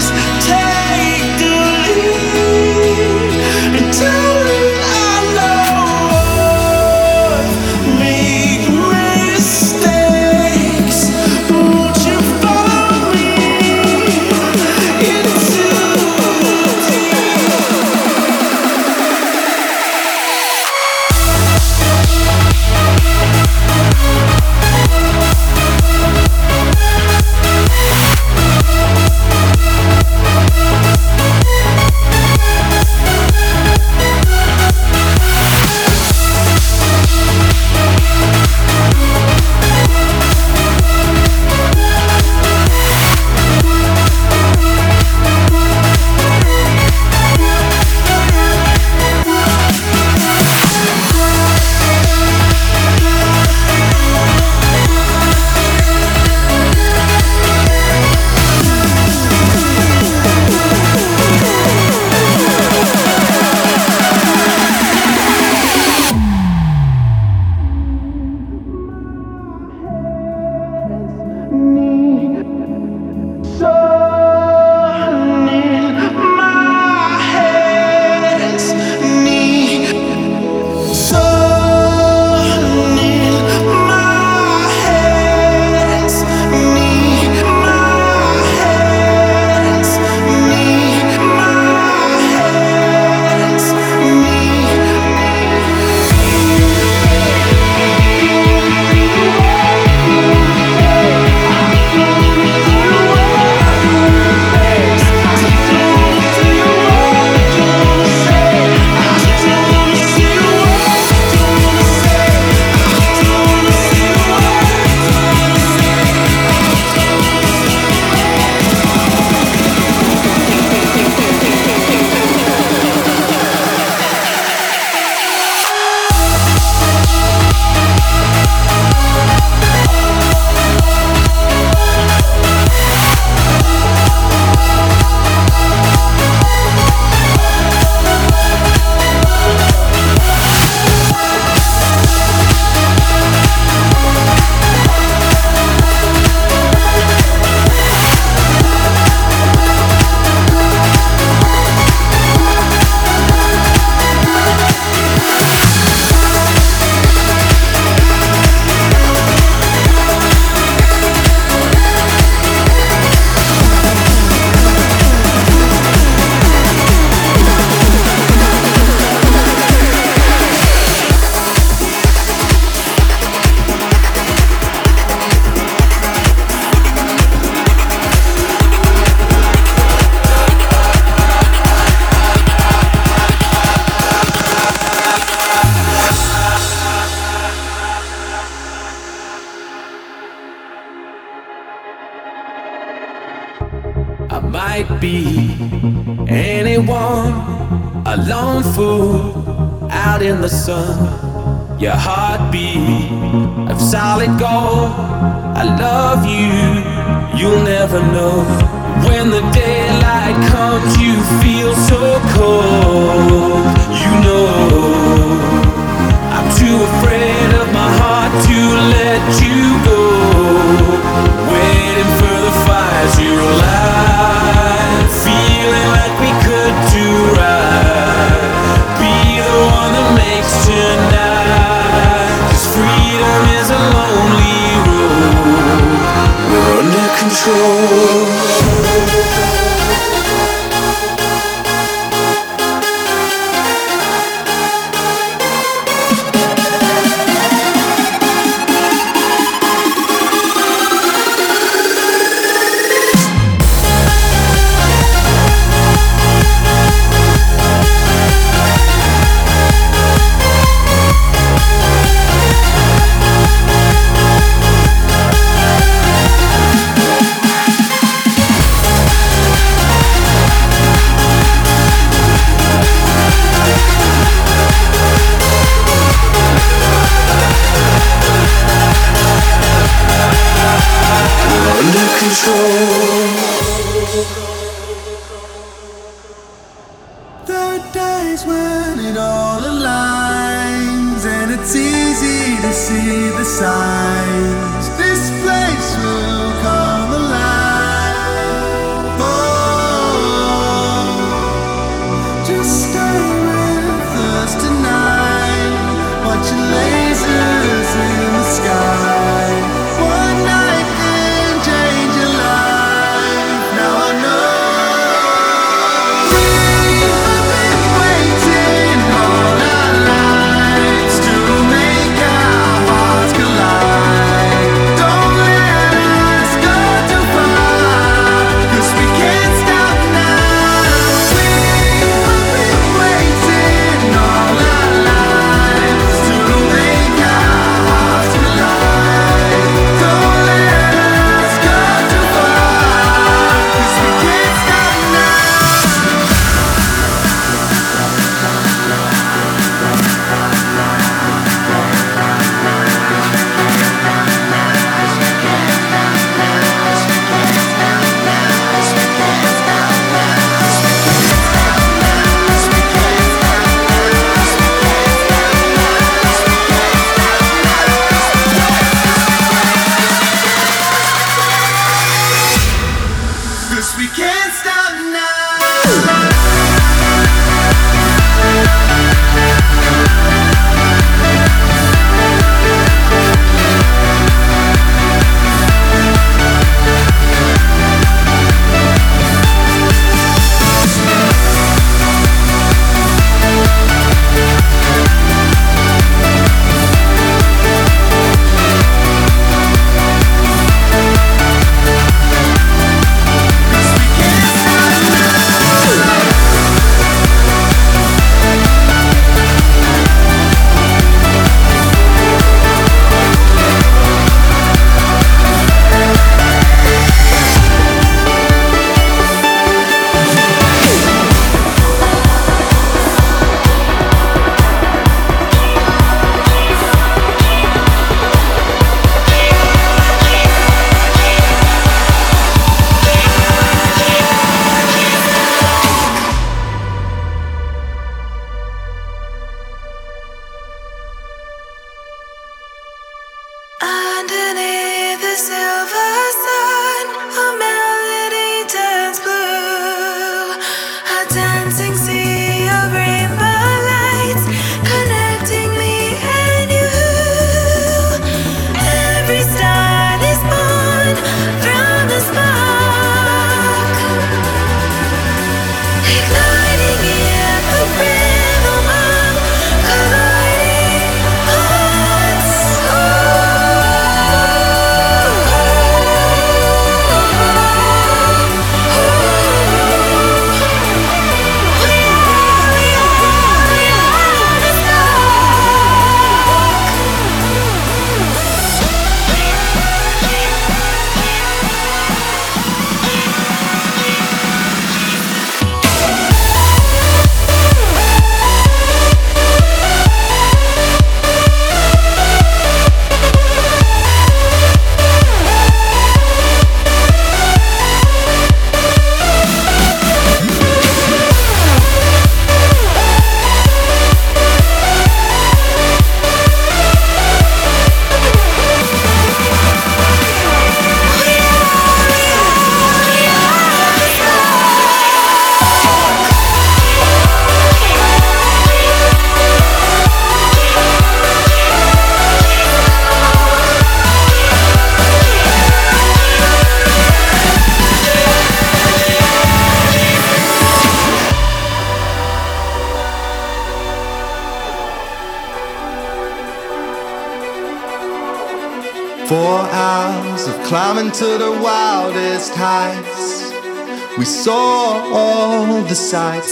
eyes.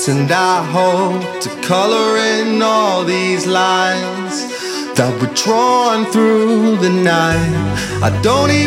and I hope to color in all these lines that were drawn through the night. I don't even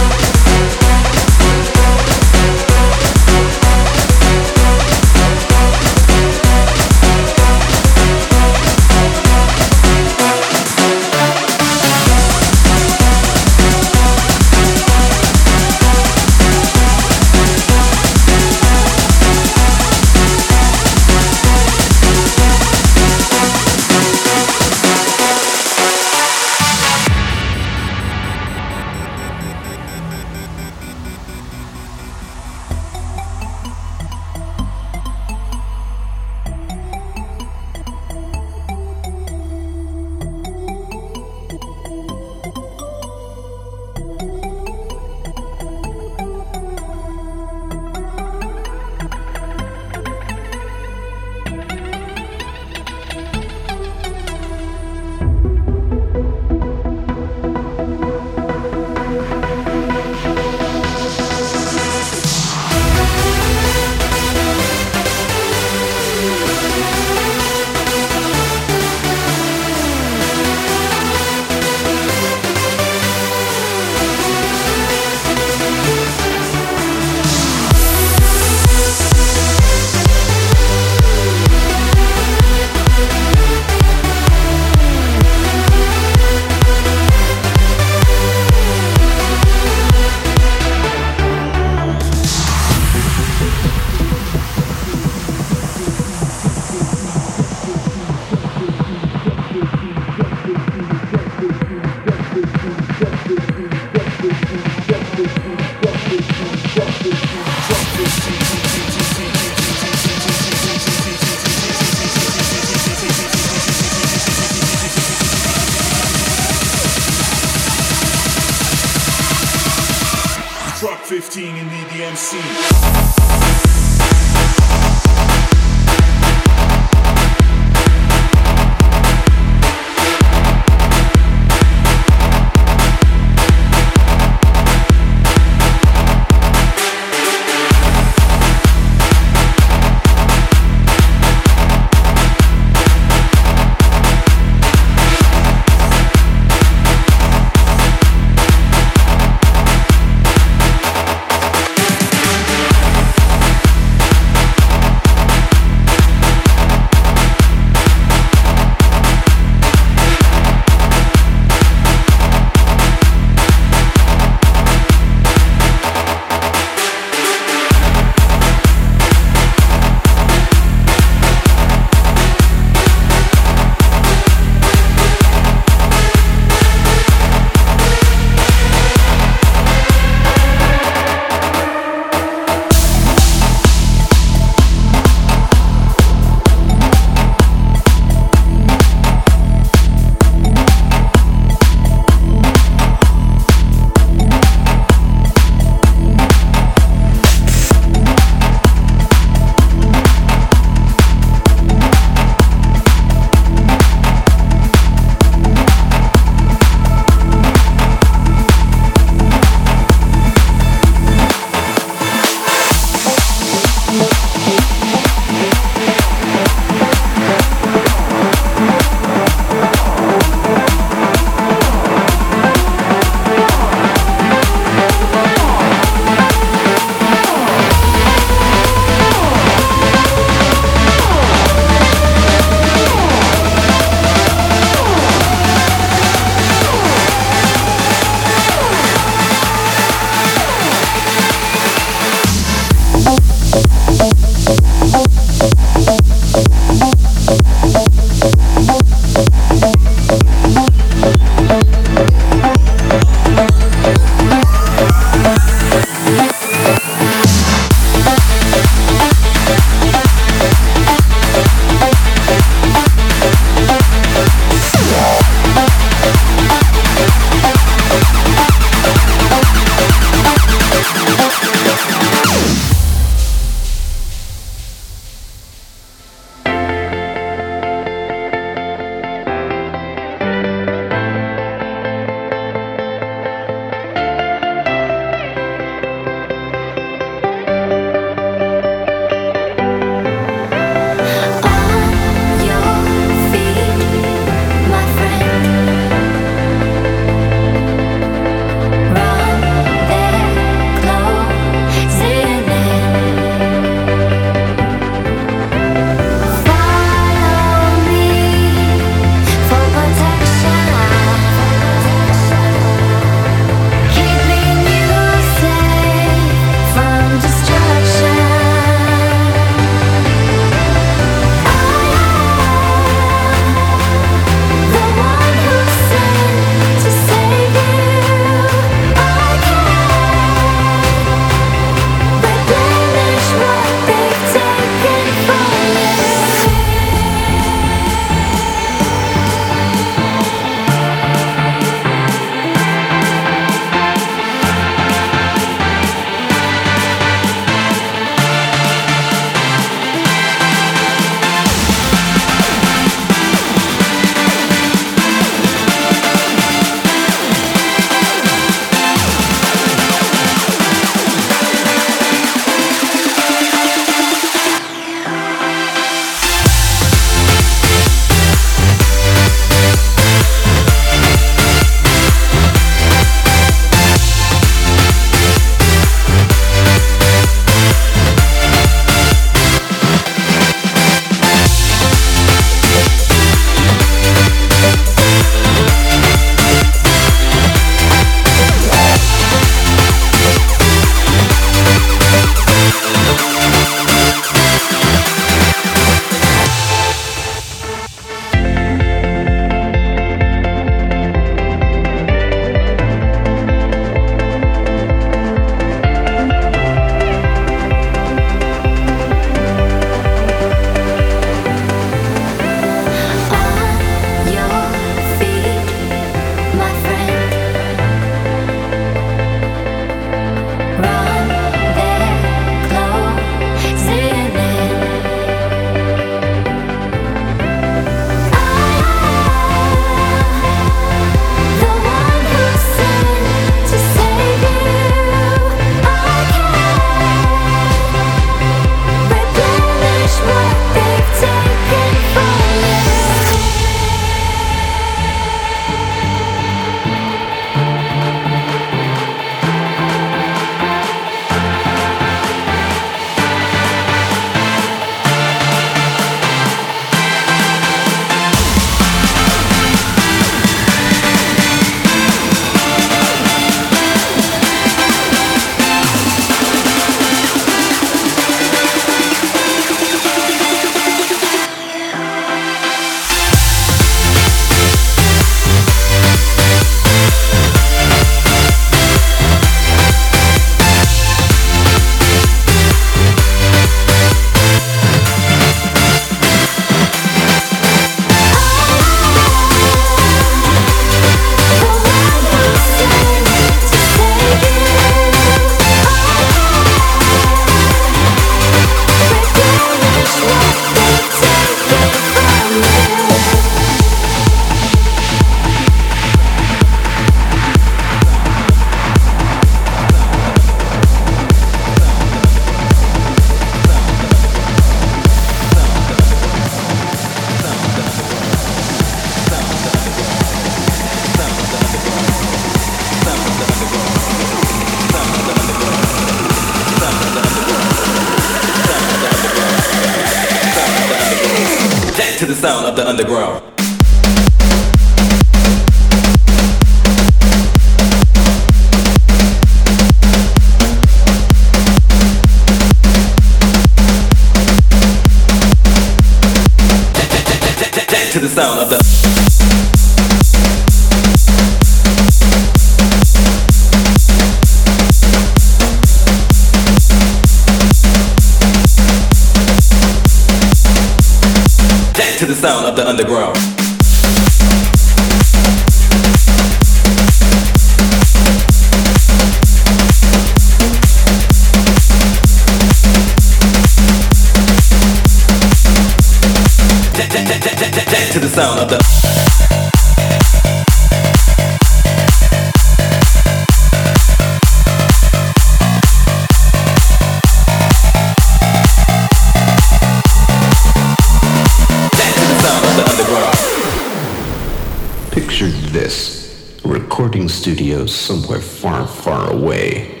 Picture this recording studio somewhere far, far away.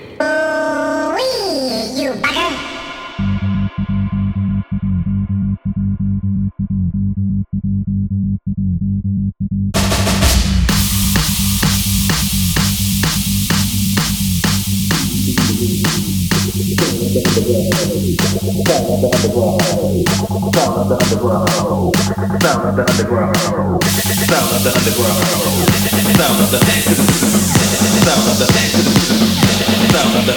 Sound of the underground. Sound of the sound of the sound of the sound of the sound of the sound of the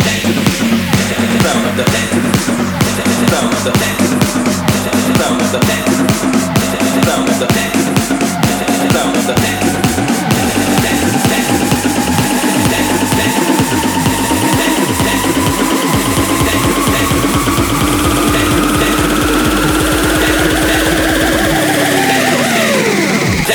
sound of the sound of the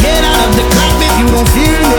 get out of the club if you don't feel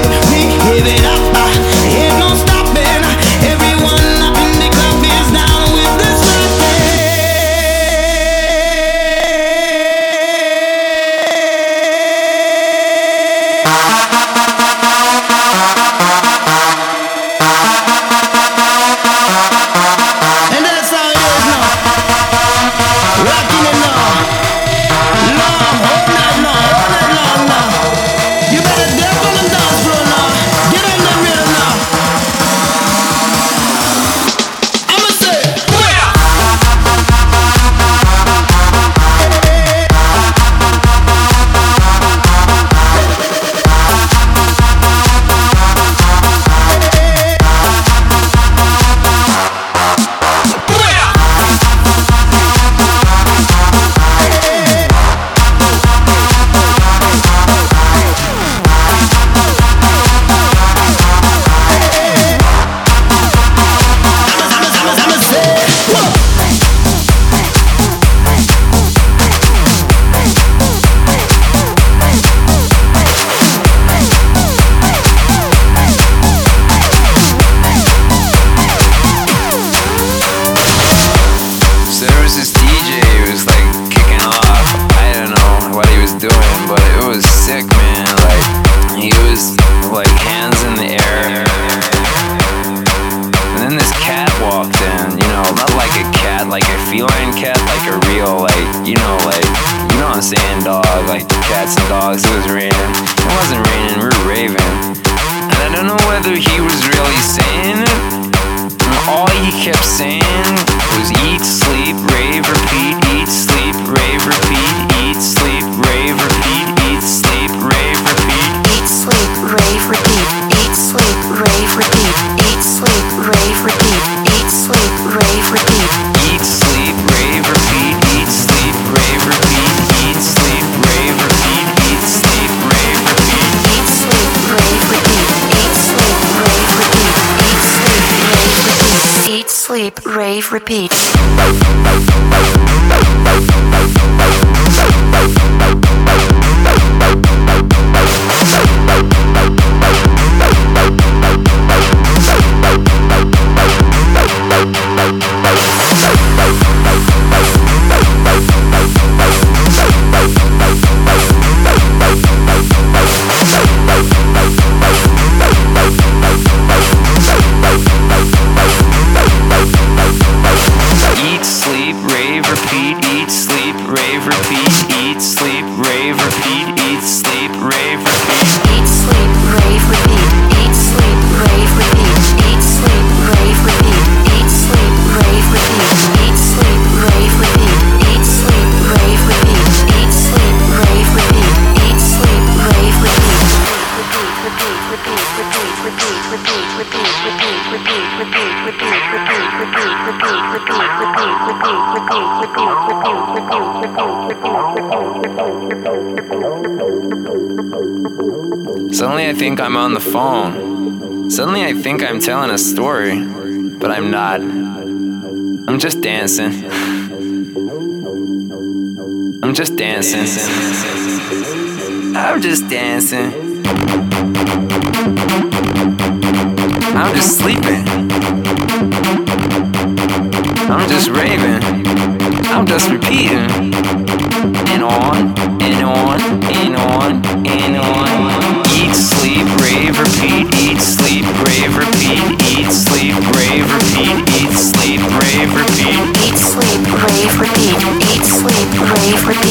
saying was eat, sleep, rave, repeat, repeat. Phone. Suddenly I think I'm telling a story, but I'm not. I'm just dancing. I'm just dancing. I'm just dancing. I'm just sleeping. I'm just raving. I'm just repeating. And on, and on, and